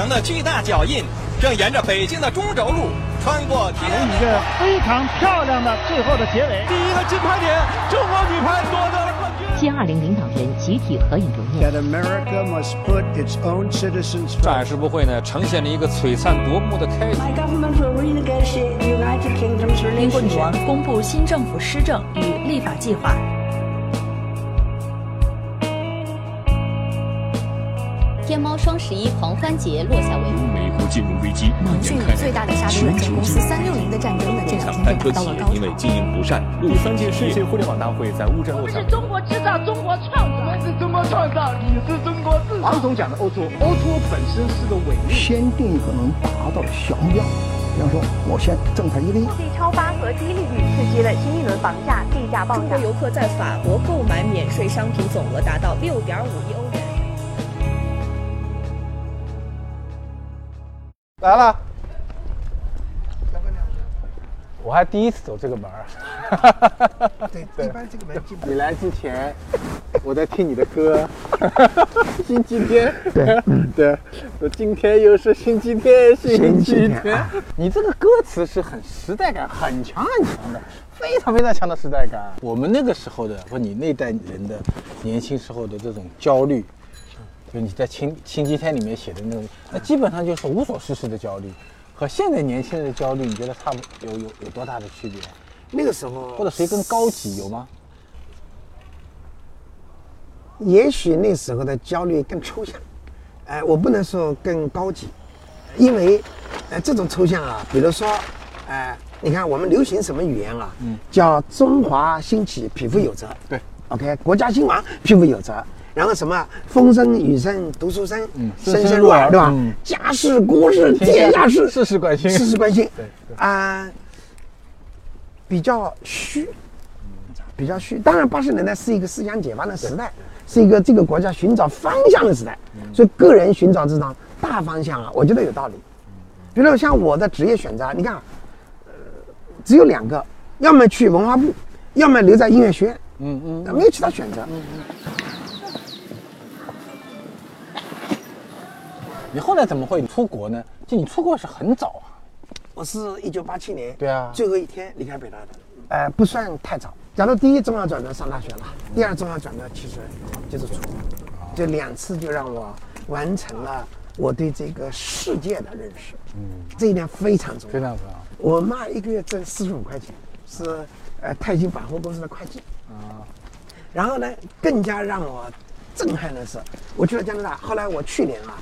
成的巨大脚印，正沿着北京的中轴路穿过天。一个非常漂亮的最后的结尾，第一个金牌点，中国女排夺得了冠军。近二零领导人集体合影留念。That 这展示不会呢，呈现了一个璀璨夺目的开局。英国女王公布新政府施政与立法计划。天猫双十一狂欢节落下帷幕。美国金融危机蔓延开来，最大的下沉软件公司三六零的战争呢，这两天就达到了高潮。因为经营不善，第三届世界互联网大会在乌镇落场。中国制造，中国创造。我们是中国创造，你是中国制造。王总讲的 O2O，O2O 本身是个伪命。先定一个能达到的小目标，比方说，我先挣他一个亿。C 超发和低利率刺激了新一轮房价地价暴涨。中国游客在法国购买免税商品总额达到六点五亿欧来了，我还第一次走这个门儿。对，一般这个门进不你来之前，我在听你的歌。星期天，对，对，我今天又是星期天，星期天。啊你这个歌词是很时代感很强很强的，非常非常强的时代感。我们那个时候的，或你那代人的年轻时候的这种焦虑。就你在星星期天里面写的那种，那基本上就是无所事事的焦虑，和现在年轻人的焦虑，你觉得差不有有有多大的区别？那个时候，或者谁更高级有吗？也许那时候的焦虑更抽象，哎、呃，我不能说更高级，因为，呃，这种抽象啊，比如说，呃，你看我们流行什么语言啊？嗯，叫中华兴起，匹夫有责。对，OK，国家兴亡，匹夫有责。然后什么风声雨声读书声，嗯，声声入耳，对吧？嗯、家事国事天下事，事事关心，事事关心。对啊、呃，比较虚，比较虚。当然，八十年代是一个思想解放的时代，是一个这个国家寻找方向的时代。嗯、所以，个人寻找这种大方向啊，我觉得有道理。比如像我的职业选择，你看，呃，只有两个，要么去文化部，要么留在音乐学院。嗯嗯，没有其他选择。嗯嗯。你后来怎么会出国呢？就你出国是很早啊，我是一九八七年，对啊，最后一天离开北大的，呃，不算太早。假如第一重要转折上大学了，第二重要转折其实就是出国，就两次就让我完成了我对这个世界的认识。嗯，这一点非常重要，非常重要。我妈一个月挣四十五块钱，是呃泰兴百货公司的会计。啊，然后呢，更加让我震撼的是，我去了加拿大，后来我去年啊。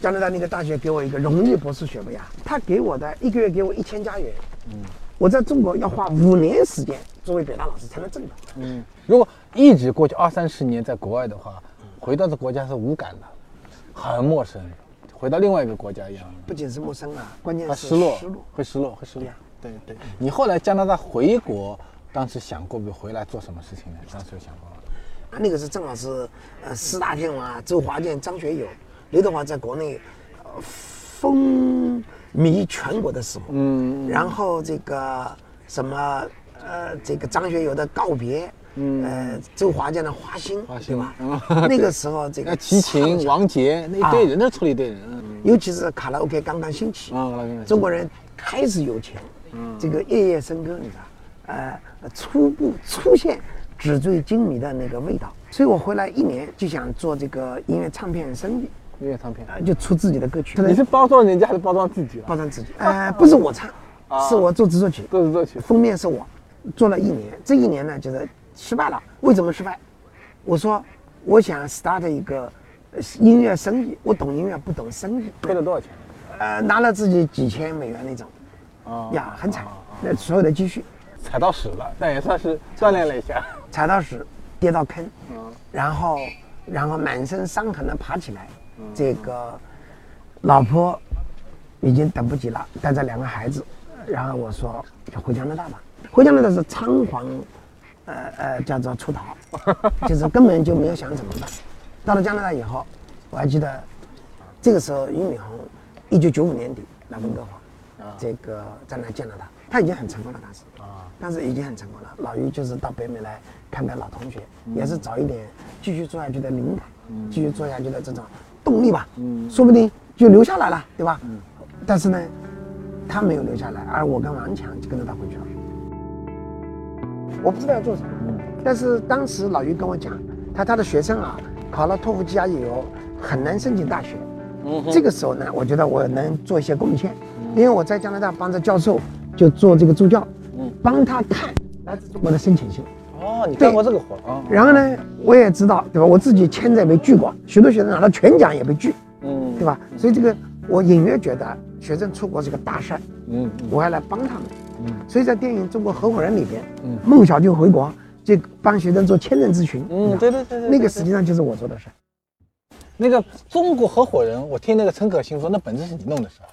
加拿大那个大学给我一个荣誉博士学位啊，他给我的一个月给我一千加元，嗯，我在中国要花五年时间作为北大老师才能挣到，嗯，如果一直过去二三十年在国外的话，回到这国家是无感的，很陌生，回到另外一个国家一样。不仅是陌生啊，关键是失落，失落，会失落，会失落。对对，你后来加拿大回国，当时想过不回来做什么事情呢？当时有想过吗？啊，那个是正好是呃四大天王啊，周华健、张学友。刘德华在国内，呃，风靡全国的时候，嗯，然后这个什么，呃，这个张学友的告别，嗯，呃，周华健的花心，花心。对吧？那个时候这个 齐秦、王杰那一堆人，那出了一堆人，尤其是卡拉 OK 刚刚兴起，啊，中国人开始有钱，嗯，这个夜夜笙歌，你知道，呃，初步出现纸醉金迷的那个味道，所以我回来一年就想做这个音乐唱片生意。音乐唱片啊，就出自己的歌曲。你是包装人家还是包装自己？包装自己。呃，不是我唱，是我做制作曲。做制作曲，封面是我做了一年。这一年呢，就是失败了。为什么失败？我说我想 start 一个音乐生意，我懂音乐，不懂生意。亏了多少钱？呃，拿了自己几千美元那种。啊呀，很惨。那所有的积蓄踩到屎了，但也算是锻炼了一下。踩到屎，跌到坑，然后然后满身伤痕的爬起来。这个老婆已经等不及了，带着两个孩子，然后我说回加拿大吧。回加拿大是仓皇，呃呃，叫做出逃，就是根本就没有想怎么办。到了加拿大以后，我还记得这个时候俞敏洪，一九九五年底来温哥华，这个在那见了他，他已经很成功了，当时啊，当时已经很成功了。老俞就是到北美来看看老同学，也是找一点继续做下去的灵感，继续做下去的这种。动力吧，嗯，说不定就留下来了，对吧？嗯。但是呢，他没有留下来，而我跟王强就跟着他回去了。我不知道要做什么，但是当时老于跟我讲，他他的学生啊，考了托福 GRE 很难申请大学。嗯。这个时候呢，我觉得我能做一些贡献，因为我在加拿大帮着教授就做这个助教，嗯，帮他看来自中国的申请信。哦，你干过这个活啊？然后呢，我也知道，对吧？我自己签证也被拒过，许多学生拿到全奖也被拒，嗯，对吧？所以这个我隐约觉得学生出国是个大事儿，嗯，我要来帮他们，嗯，所以在电影《中国合伙人》里边，嗯，孟小就回国就帮学生做签证咨询，嗯，对对对对，那个实际上就是我做的事儿。那个《中国合伙人》，我听那个陈可辛说，那本子是你弄的是吧？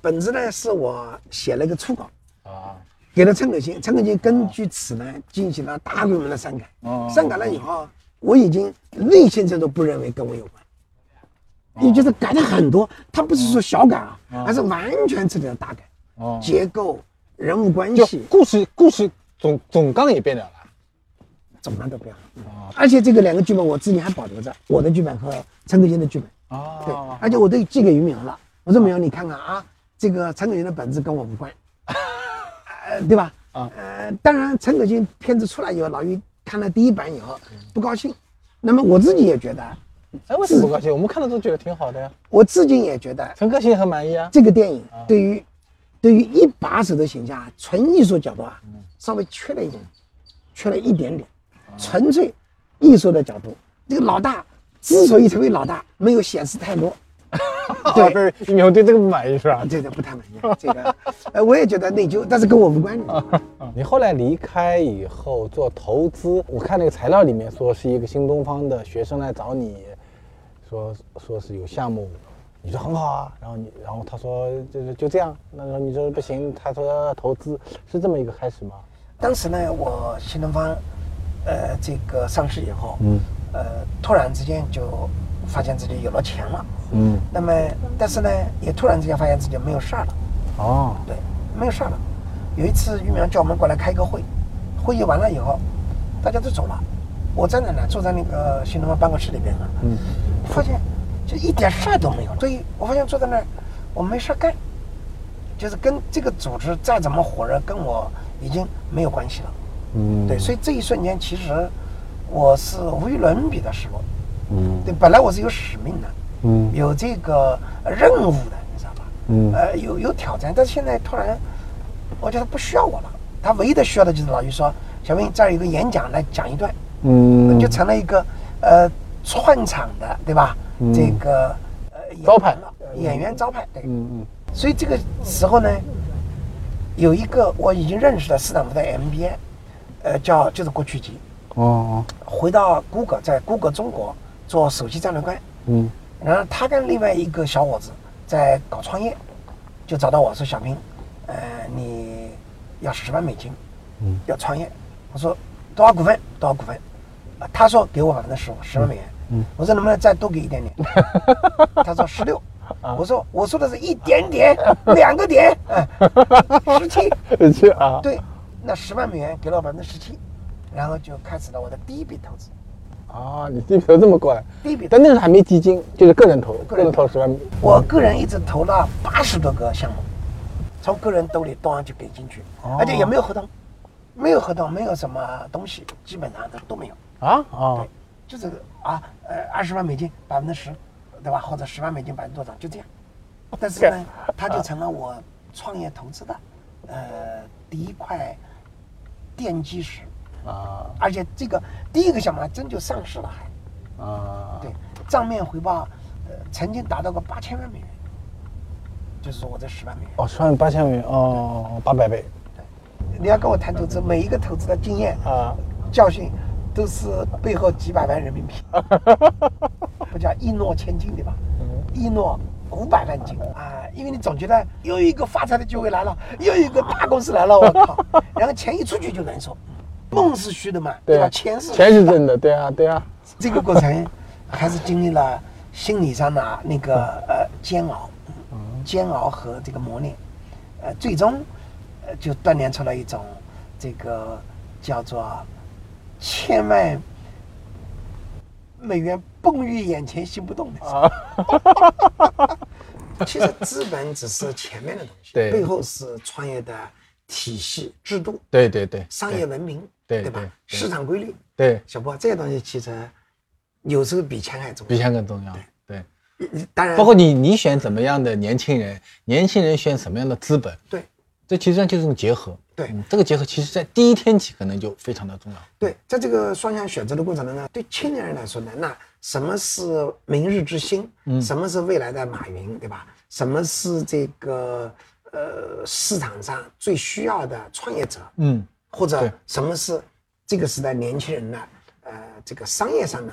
本子呢是我写了一个初稿啊。给了陈可辛，陈可辛根据此呢进行了大规模的删改。哦，删改了以后，我已经内先生都不认为跟我有关，也就是改了很多。他不是说小改啊，而是完全彻底的大改。哦，结构、人物关系、故事、故事总总纲也变了了，总纲都变了。哦，而且这个两个剧本我自己还保留着，我的剧本和陈可辛的剧本。哦，对，而且我都寄给于敏了。我说敏你看看啊，这个陈可辛的本子跟我无关。对吧？啊，呃，当然，陈可辛片子出来以后，老于看了第一版以后不高兴。那么我自己也觉得，哎，为什么不高兴？我们看的都觉得挺好的呀。我至今也觉得，陈可辛很满意啊。这个电影对于对于一把手的形象，纯艺术角度啊，稍微缺了一点，缺了一点点。纯粹艺术的角度，这个老大之所以成为老大，没有显示太多。对，你们对这个不满意是吧？对对，不太满意。这个，呃，我也觉得内疚，但是跟我无关。你后来离开以后做投资，我看那个材料里面说是一个新东方的学生来找你，说说是有项目，你说很好啊。然后你，然后他说就是就这样，那时候你说不行，他说投资是这么一个开始吗？当时呢，我新东方，呃，这个上市以后，嗯，呃，突然之间就。发现自己有了钱了，嗯，那么但是呢，也突然之间发现自己没有事儿了，哦，对，没有事儿了。有一次，玉苗叫我们过来开个会，会议完了以后，大家都走了，我站在那呢，坐在那个新东方办公室里边啊，嗯，发现就一点事儿都没有。所以我发现坐在那儿，我没事儿干，就是跟这个组织再怎么火热，跟我已经没有关系了，嗯，对，所以这一瞬间，其实我是无与伦比的失落。嗯，对，本来我是有使命的，嗯，有这个任务的，你知道吧？嗯，呃，有有挑战，但是现在突然，我觉得不需要我了。他唯一的需要的就是老于说：“小明，这儿有个演讲，来讲一段。”嗯，就成了一个呃串场的，对吧？这个呃招牌了，演员招牌。对，嗯嗯。所以这个时候呢，有一个我已经认识的斯坦福的 MBA，呃，叫就是郭曲奇。哦。回到 Google，在 Google 中国。做手机战略官，嗯，然后他跟另外一个小伙子在搞创业，就找到我说：“小平，呃，你要十万美金，嗯，要创业。”我说：“多少股份？多少股份？”啊他说：“给我百分之十五，十万美元。”嗯，我说：“能不能再多给一点点？” 他说：“十六。”我说：“我说的是一点点，两个点，十七，十七啊。”对，那十万美元给了我百分之十七，然后就开始了我的第一笔投资。啊，你第一笔投这么快？第一笔，但那时候还没基金，就是个人投，个人投十万。我个人一直投了八十多个项目，从个人兜里当然就给进去，而且也没有合同，没有合同，没有什么东西，基本上都都没有。啊啊，对，就是啊，呃，二十万美金百分之十，对吧？或者十万美金百分之多少，就这样。但是呢，它就成了我创业投资的呃第一块奠基石。啊！而且这个第一个项目还真就上市了，还啊！对，账面回报，呃，曾经达到过八千万美元，就是说我这十万美元哦，十万八千美元哦，八百倍。对，你要跟我谈投资，每一个投资的经验啊、教训，都是背后几百万人民币，不叫一诺千金对吧？一诺五百万金啊！因为你总觉得又一个发财的机会来了，又一个大公司来了，我靠！然后钱一出去就难受。梦是虚的嘛，对吧？钱是钱是真的，对啊，对啊。这个过程 还是经历了心理上的那个呃煎熬，煎熬和这个磨练，呃，最终呃就锻炼出了一种这个叫做千万美元蹦于眼前心不动的时候。其实资本只是前面的东西，背后是创业的体系制度。对对对，商业文明，对对吧？市场规律，对。小波，这些东西其实有时候比钱还重要，比钱更重要。对，当然，包括你你选怎么样的年轻人，年轻人选什么样的资本，对，这其实上就是种结合。对，这个结合其实在第一天起可能就非常的重要。对，在这个双向选择的过程当中，对青年人来说呢，那什么是明日之星？嗯，什么是未来的马云，对吧？什么是这个呃市场上最需要的创业者？嗯，或者什么是这个时代年轻人的呃这个商业上的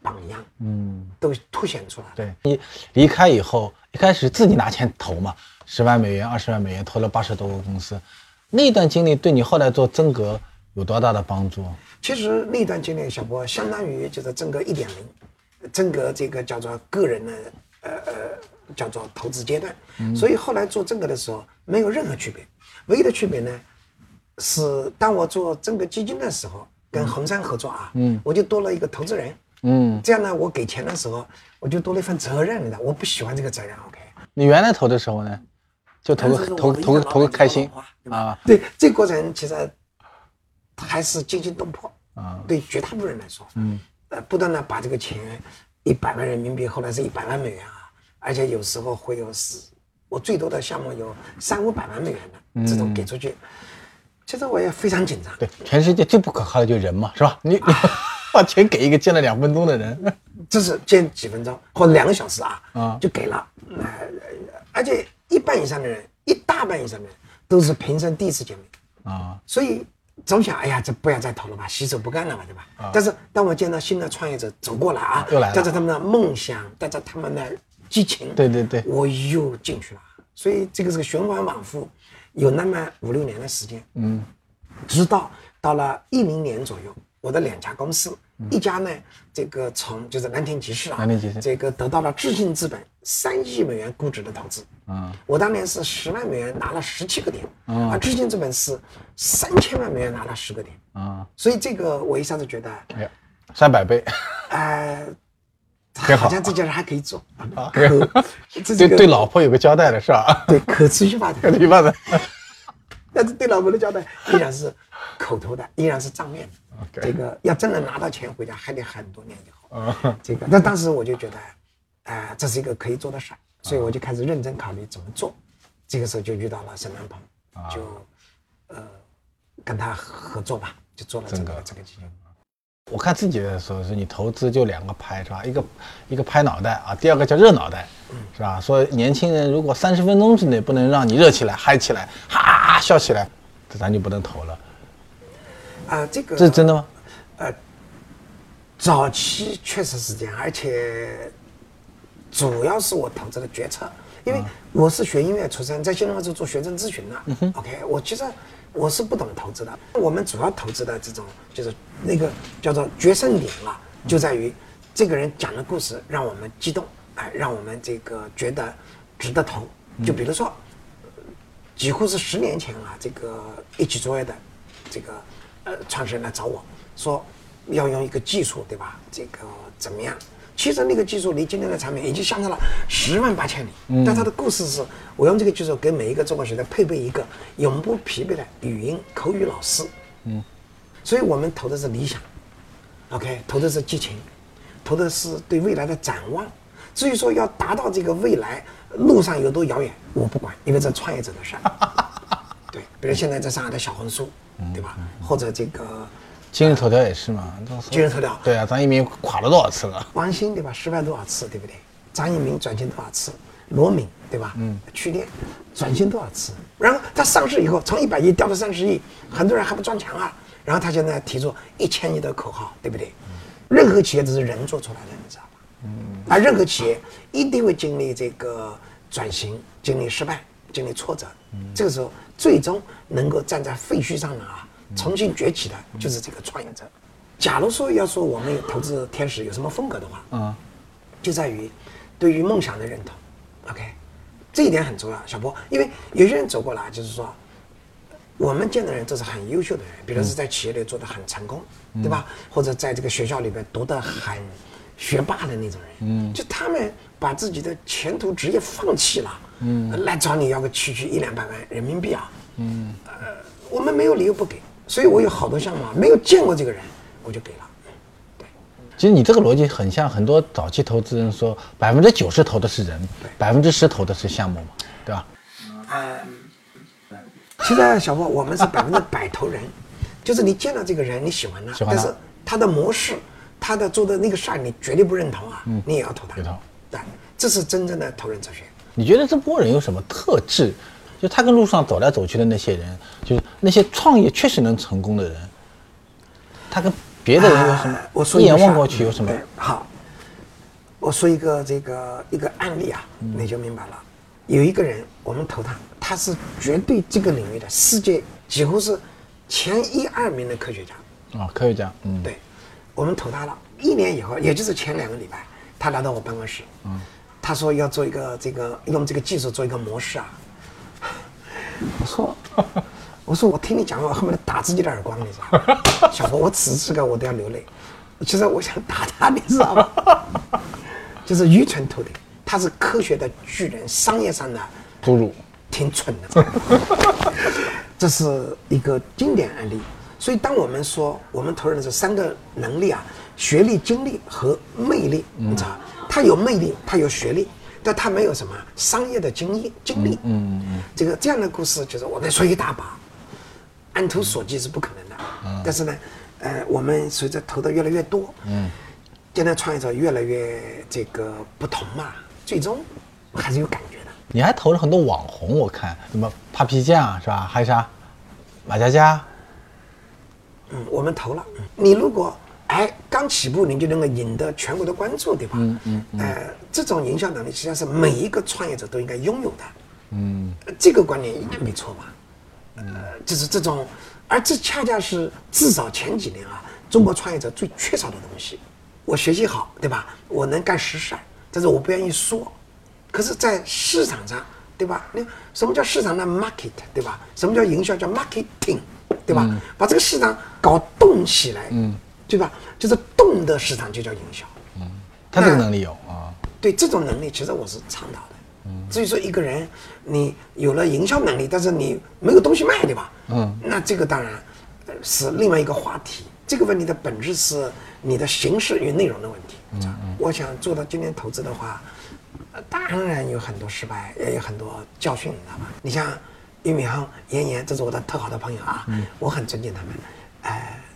榜样？嗯，都凸显出来。对你离开以后，一开始自己拿钱投嘛，十万美元、二十万美元投了八十多个公司。那段经历对你后来做真格有多大的帮助？其实那段经历，小波相当于就是真格一点零，真格这个叫做个人的呃呃叫做投资阶段。所以后来做真格的时候没有任何区别，唯一的区别呢是当我做整个基金的时候，跟红杉合作啊，嗯，我就多了一个投资人，嗯，这样呢我给钱的时候我就多了一份责任的，我不喜欢这个责任，OK。你原来投的时候呢？就投个投投投个开心啊！对，这过程其实还是惊心动魄啊！对绝大部分人来说，嗯，呃，不断的把这个钱一百万人民币，后来是一百万美元啊，而且有时候会有是，我最多的项目有三五百万美元的这种给出去，其实我也非常紧张。对，全世界最不可靠的就是人嘛，是吧？你 把钱给一个见了两分钟的人，这是见几分钟或两个小时啊，啊，就给了，呃，而且。一半以上的人，一大半以上的人都是平生第一次见面啊，所以总想，哎呀，这不要再投了吧，洗手不干了吧，对吧？但是当我见到新的创业者走过来啊，又来了，带着他们的梦想，带着他们的激情，对对对，我又进去了。所以这个是个循环往复，有那么五六年的时间，嗯，直到到了一零年左右，我的两家公司。一家呢，这个从就是蓝田集市啊，蓝田集市这个得到了智信资本三亿美元估值的投资。嗯，我当年是十万美元拿了十七个点，而智信资本是三千万美元拿了十个点。啊，所以这个我一下子觉得，哎呀，三百倍，哎，好像这件事还可以做啊，对对老婆有个交代的是吧？对，可持续发展，可持续发展。但是对老婆的交代依然是口头的，依然是账面的。这个要真的拿到钱回家，还得很多年以后。这个，那当时我就觉得，哎，这是一个可以做的事儿，所以我就开始认真考虑怎么做。这个时候就遇到了沈南鹏，就呃跟他合作吧，就做了这个这个基金。我看自己的时候是你投资就两个拍是吧？一个一个拍脑袋啊，第二个叫热脑袋，是吧？说年轻人如果三十分钟之内不能让你热起来、嗨起来、哈哈笑起来，这咱就不能投了。啊，这个这是真的吗？呃，早期确实是这样，而且主要是我投资的决策，因为我是学音乐出身，在新东方是做学生咨询的。OK，我其实我是不懂投资的。我们主要投资的这种就是那个叫做决胜点啊，就在于这个人讲的故事让我们激动，哎，让我们这个觉得值得投。就比如说，几乎是十年前啊，这个一起作业的这个。呃，创始人来找我说，要用一个技术，对吧？这个怎么样？其实那个技术离今天的产品已经相差了十万八千里。嗯。但它的故事是，我用这个技术给每一个中国学生配备一个永不疲惫的语音口语老师。嗯。所以我们投的是理想，OK，投的是激情，投的是对未来的展望。至于说要达到这个未来路上有多遥远，我不管，因为这创业者的事儿。对，比如现在在上海的小红书。对吧？或者这个今日头条也是嘛？今日头条对啊，张一鸣垮了多少次了？王兴对吧？失败多少次，对不对？张一鸣转型多少次？罗敏对吧？嗯，去年转型多少次？然后他上市以后，从一百亿掉到三十亿，很多人还不撞墙啊。然后他现在提出一千亿的口号，对不对？任何企业都是人做出来的，你知道吧？嗯。而任何企业一定会经历这个转型，经历失败，经历挫折。嗯。这个时候。最终能够站在废墟上的啊，重新崛起的，就是这个创业者。假如说要说我们投资天使有什么风格的话，嗯，就在于对于梦想的认同。OK，这一点很重要，小波。因为有些人走过来，就是说，我们见的人都是很优秀的人，比如是在企业里做的很成功，对吧？或者在这个学校里边读的很学霸的那种人，嗯，就他们把自己的前途职业放弃了，嗯，来找你要个区区一两百万人民币啊，嗯，呃，我们没有理由不给，所以我有好多项目没有见过这个人，我就给了。对，其实你这个逻辑很像很多早期投资人说，百分之九十投的是人，百分之十投的是项目嘛，对吧？嗯，其实小波，我们是百分之百投人，就是你见到这个人你喜欢他，但是他的模式。他的做的那个事儿，你绝对不认同啊！嗯，你也要投他。投。对，这是真正的投人哲学。你觉得这波人有什么特质？就他跟路上走来走去的那些人，就是那些创业确实能成功的人，他跟别的人有什么？我说一眼望过去有什么？好，我说一个这个一个案例啊，你就明白了。有一个人，我们投他，他是绝对这个领域的世界几乎是前一二名的科学家。啊，科学家，嗯，对。我们投他了，一年以后，也就是前两个礼拜，他来到我办公室，嗯，他说要做一个这个用这个技术做一个模式啊。我说，我说我听你讲话，我恨不得打自己的耳光，你知道吗？小波，我此时此刻我都要流泪。其实我想打他，你知道吗？就是愚蠢透顶，他是科学的巨人，商业上的侏儒，挺蠢的。这是一个经典案例。所以，当我们说我们投人的这三个能力啊，学历、经历和魅力，你知道，他有魅力，他有学历，但他没有什么商业的经验经历。嗯嗯这个这样的故事，就是我能说一大把，按图索骥是不可能的。嗯。但是呢，呃，我们随着投的越来越多，嗯，现在创业者越来越这个不同嘛，最终还是有感觉的。你还投了很多网红，我看什么 Papi 酱是吧？还有啥马佳佳。嗯，我们投了。你如果哎刚起步，你就能够引得全国的关注，对吧？嗯嗯。呃，这种营销能力实际上是每一个创业者都应该拥有的。嗯。这个观念应该没错吧？呃，就是这种，而这恰恰是至少前几年啊，中国创业者最缺少的东西。我学习好，对吧？我能干实事，但是我不愿意说。可是，在市场上，对吧？那什么叫市场的 market，对吧？什么叫营销？叫 marketing。对吧？把这个市场搞动起来，嗯，对吧？就是动的市场就叫营销。嗯，他这个能力有啊。对这种能力，其实我是倡导的。嗯，至于说一个人你有了营销能力，但是你没有东西卖，对吧？嗯，那这个当然是另外一个话题。这个问题的本质是你的形式与内容的问题。嗯嗯。我想做到今天投资的话，当然有很多失败，也有很多教训，你知道吧？你像。俞敏洪、严严，这是我的特好的朋友啊，我很尊敬他们。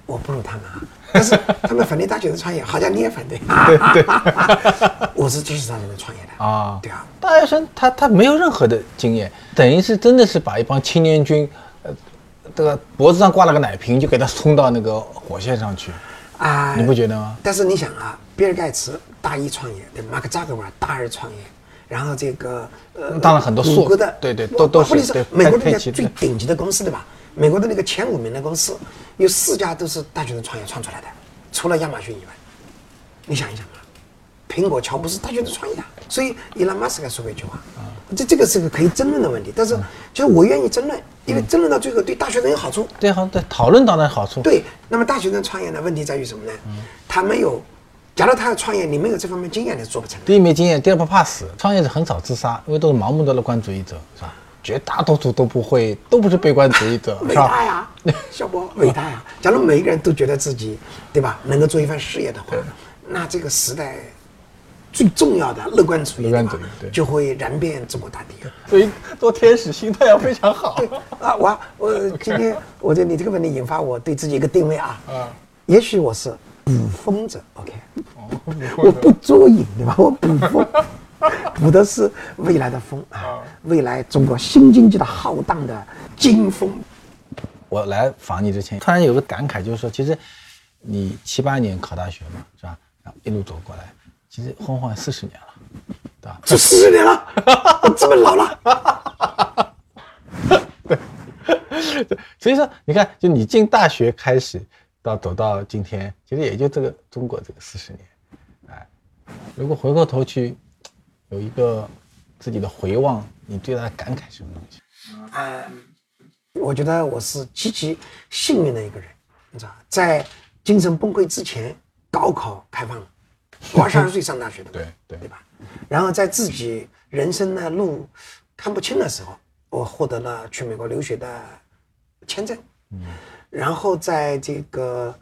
哎，我不如他们啊，但是他们反对大学生创业，好像你也反对。对对，我是支持大学生创业的啊。对啊，大学生他他没有任何的经验，等于是真的是把一帮青年军，呃，这个脖子上挂了个奶瓶，就给他冲到那个火线上去啊，你不觉得吗？但是你想啊，比尔盖茨大一创业，对，马克扎克伯大二创业。然后这个呃，当然很多美国的对对都都是美国那个最顶级的公司对吧？美国的那个前五名的公司，有四家都是大学生创业创出来的，除了亚马逊以外，你想一想啊，苹果、乔布斯大学生创业的，所以伊拉马斯克说过一句话，这这个是个可以争论的问题，但是就是我愿意争论，因为争论到最后对大学生有好处。对好，对讨论当然好处。对，那么大学生创业呢，问题在于什么呢？他没有。假如他要创业，你没有这方面经验，你做不成。第一没经验，第二不怕死。创业者很少自杀，因为都是盲目的乐观主义者，是吧？绝大多数都不会，都不是悲观主义者，伟大呀，小波，伟大呀！假如每一个人都觉得自己，对吧，能够做一番事业的话，那这个时代最重要的乐观主义，乐观主义就会燃遍中国大地。所以做天使心态要非常好。啊，我我 今天我觉得你这个问题引发我对自己一个定位啊，啊，也许我是。捕风者，OK，我不捉影，对吧？我捕风，捕的是未来的风啊，未来中国新经济的浩荡的金风。我来访你之前，突然有个感慨，就是说，其实你七八年考大学嘛，是吧？然后一路走过来，其实晃晃四十年了，对吧？这四十年了，我 这么老了。对，所以说，你看，就你进大学开始。到走到今天，其实也就这个中国这个四十年，哎，如果回过头去有一个自己的回望，你对他的感慨什么东西？嗯，我觉得我是极其幸运的一个人，你知道，在精神崩溃之前，高考开放了，我二十二岁上大学的，对对对吧？然后在自己人生的路看不清的时候，我获得了去美国留学的签证。嗯，然后在这个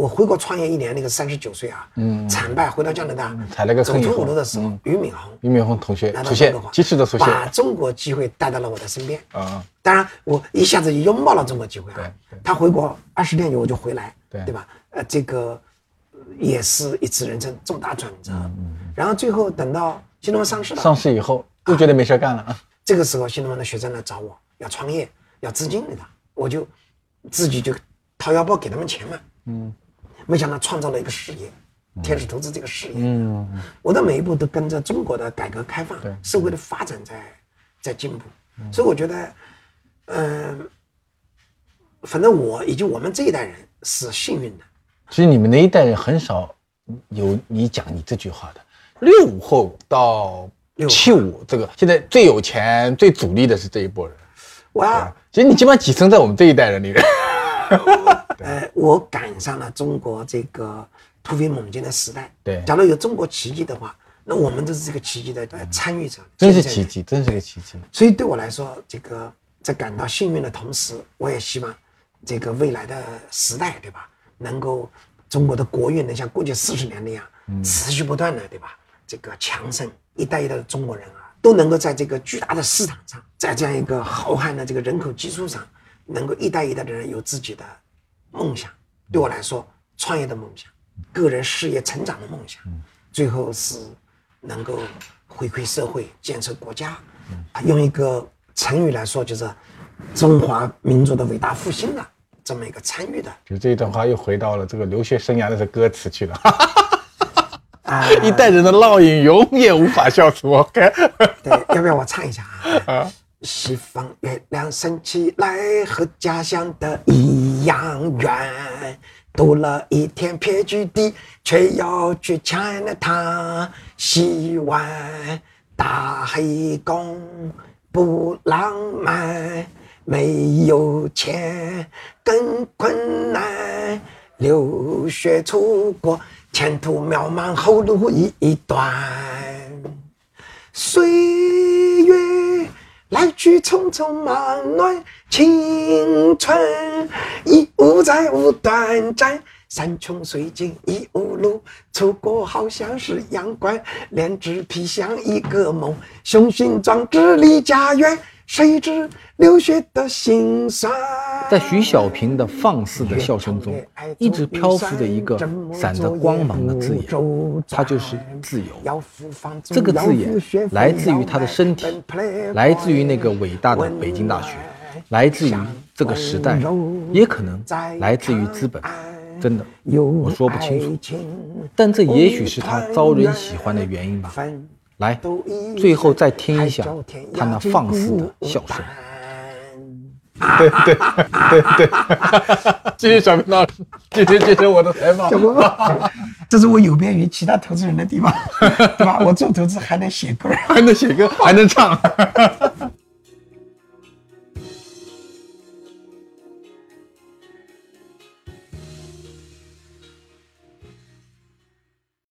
我回国创业一年，那个三十九岁啊，嗯，惨败回到加拿大，踩了个走投无路的时候，俞敏洪，俞敏洪同学出现，及时的出现，把中国机会带到了我的身边啊。当然，我一下子就拥抱了中国机会啊。他回国二十天以后我就回来，对对吧？呃，这个也是一次人生重大转折。然后最后等到新东方上市了，上市以后又觉得没事干了啊。这个时候，新东方的学生来找我要创业，要资金的，我就自己就掏腰包给他们钱嘛。嗯。没想到创造了一个事业，天使投资这个事业。嗯，我的每一步都跟着中国的改革开放、社会的发展在在进步，所以我觉得，嗯，反正我以及我们这一代人是幸运的。其实你们那一代人很少有你讲你这句话的。六五后到七五，这个现在最有钱、最主力的是这一波人。哇，其实你基本上跻身在我们这一代人里面。呃，我赶上了中国这个突飞猛进的时代。对，假如有中国奇迹的话，那我们都是这个奇迹的参与者。真是奇迹，真是个奇迹。所以对我来说，这个在感到幸运的同时，我也希望这个未来的时代，对吧？能够中国的国运能像过去四十年那样持续不断的，对吧？这个强盛，一代一代的中国人啊，都能够在这个巨大的市场上，在这样一个浩瀚的这个人口基础上，能够一代一代的人有自己的。梦想对我来说，创业的梦想，个人事业成长的梦想，最后是能够回馈社会、建设国家。啊，用一个成语来说，就是中华民族的伟大复兴的这么一个参与的。就这一段话又回到了这个留学生涯的这歌词去了。啊，一代人的烙印永远无法消除。OK，对，要不要我唱一下啊？啊。西方月亮升起来，和家乡的一样圆。读了一天 PhD，却要去 China Town。洗碗打黑工不浪漫，没有钱更困难。留学出国，前途渺茫，后路一段。岁月。来去匆匆忙乱，青春已无再无短暂。山穷水尽疑无路，出国好像是阳关，两只皮像一个梦，雄心壮志离家园。谁知流血的心酸？在徐小平的放肆的笑声中，一直漂浮着一个闪着光芒的字眼，它就是自由。这个字眼来自于他的身体，来自于那个伟大的北京大学，来自于这个时代，也可能来自于资本。真的，我说不清楚，但这也许是他招人喜欢的原因吧。来，最后再听一下他那放肆的笑声。对对对对，谢谢 小明老师，谢谢谢谢我的采访。这是我有别于其他投资人的地方，对吧？我做投资还能写歌，还能写歌，还能唱。